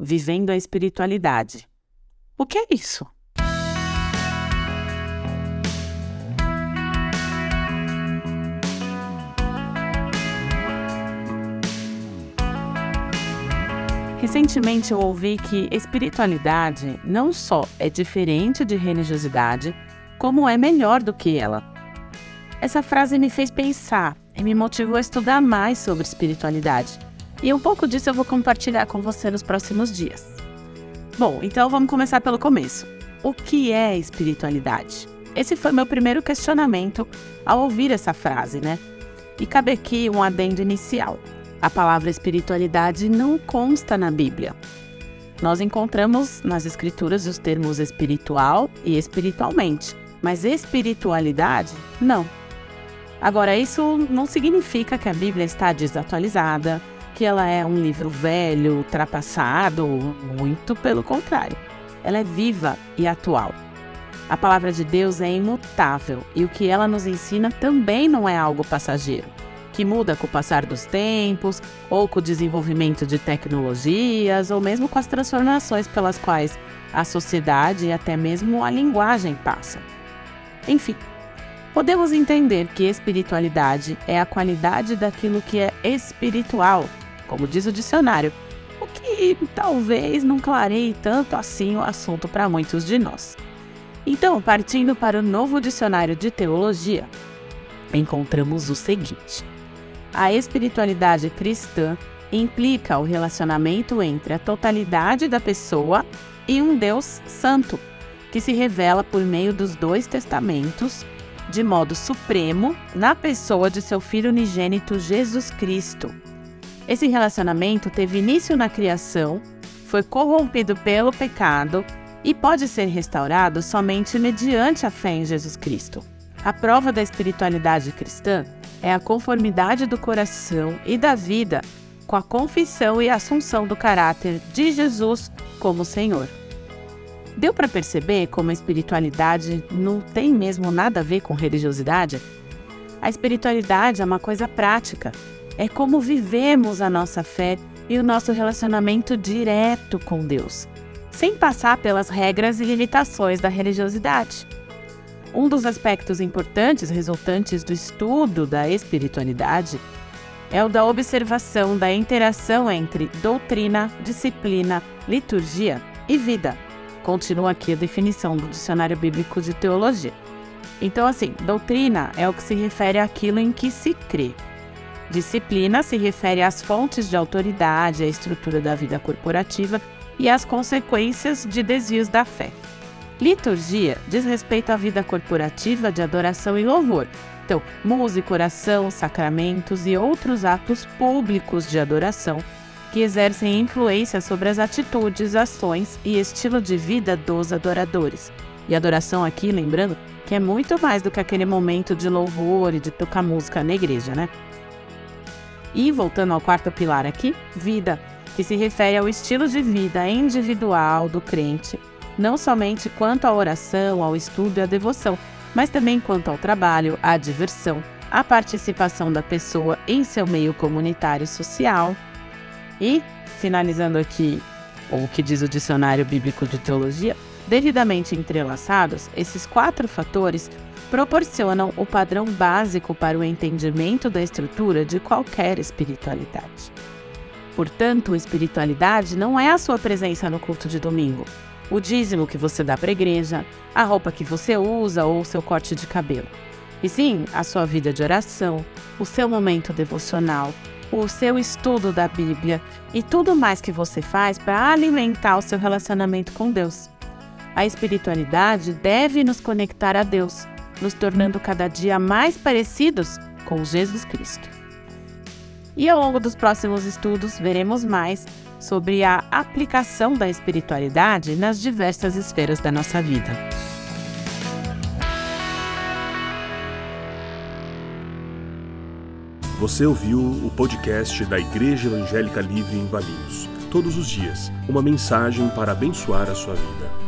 Vivendo a Espiritualidade. O que é isso? Recentemente eu ouvi que espiritualidade não só é diferente de religiosidade, como é melhor do que ela. Essa frase me fez pensar e me motivou a estudar mais sobre espiritualidade. E um pouco disso eu vou compartilhar com você nos próximos dias. Bom, então vamos começar pelo começo. O que é espiritualidade? Esse foi meu primeiro questionamento ao ouvir essa frase, né? E cabe aqui um adendo inicial. A palavra espiritualidade não consta na Bíblia. Nós encontramos nas Escrituras os termos espiritual e espiritualmente, mas espiritualidade, não. Agora, isso não significa que a Bíblia está desatualizada, que ela é um livro velho, ultrapassado, muito pelo contrário. Ela é viva e atual. A palavra de Deus é imutável e o que ela nos ensina também não é algo passageiro que muda com o passar dos tempos, ou com o desenvolvimento de tecnologias, ou mesmo com as transformações pelas quais a sociedade e até mesmo a linguagem passam. Enfim, podemos entender que espiritualidade é a qualidade daquilo que é espiritual, como diz o dicionário, o que talvez não clareie tanto assim o assunto para muitos de nós. Então, partindo para o novo dicionário de teologia, encontramos o seguinte: a espiritualidade cristã implica o relacionamento entre a totalidade da pessoa e um Deus santo, que se revela por meio dos dois testamentos, de modo supremo, na pessoa de seu Filho unigênito Jesus Cristo. Esse relacionamento teve início na criação, foi corrompido pelo pecado e pode ser restaurado somente mediante a fé em Jesus Cristo. A prova da espiritualidade cristã é a conformidade do coração e da vida com a confissão e assunção do caráter de Jesus como Senhor. Deu para perceber como a espiritualidade não tem mesmo nada a ver com religiosidade? A espiritualidade é uma coisa prática, é como vivemos a nossa fé e o nosso relacionamento direto com Deus, sem passar pelas regras e limitações da religiosidade. Um dos aspectos importantes resultantes do estudo da espiritualidade é o da observação da interação entre doutrina, disciplina, liturgia e vida. Continua aqui a definição do Dicionário Bíblico de Teologia. Então, assim, doutrina é o que se refere àquilo em que se crê. Disciplina se refere às fontes de autoridade, à estrutura da vida corporativa e às consequências de desvios da fé. Liturgia diz respeito à vida corporativa de adoração e louvor. Então, música, oração, sacramentos e outros atos públicos de adoração que exercem influência sobre as atitudes, ações e estilo de vida dos adoradores. E adoração aqui, lembrando, que é muito mais do que aquele momento de louvor e de tocar música na igreja, né? E voltando ao quarto pilar aqui, vida, que se refere ao estilo de vida individual do crente não somente quanto à oração, ao estudo e à devoção, mas também quanto ao trabalho, à diversão, à participação da pessoa em seu meio comunitário social. E, finalizando aqui o que diz o Dicionário Bíblico de Teologia, devidamente entrelaçados, esses quatro fatores proporcionam o padrão básico para o entendimento da estrutura de qualquer espiritualidade. Portanto, espiritualidade não é a sua presença no culto de domingo, o dízimo que você dá para a igreja, a roupa que você usa ou seu corte de cabelo. E sim, a sua vida de oração, o seu momento devocional, o seu estudo da Bíblia e tudo mais que você faz para alimentar o seu relacionamento com Deus. A espiritualidade deve nos conectar a Deus, nos tornando cada dia mais parecidos com Jesus Cristo. E ao longo dos próximos estudos, veremos mais sobre a aplicação da espiritualidade nas diversas esferas da nossa vida. Você ouviu o podcast da Igreja Evangélica Livre em Valinhos. Todos os dias, uma mensagem para abençoar a sua vida.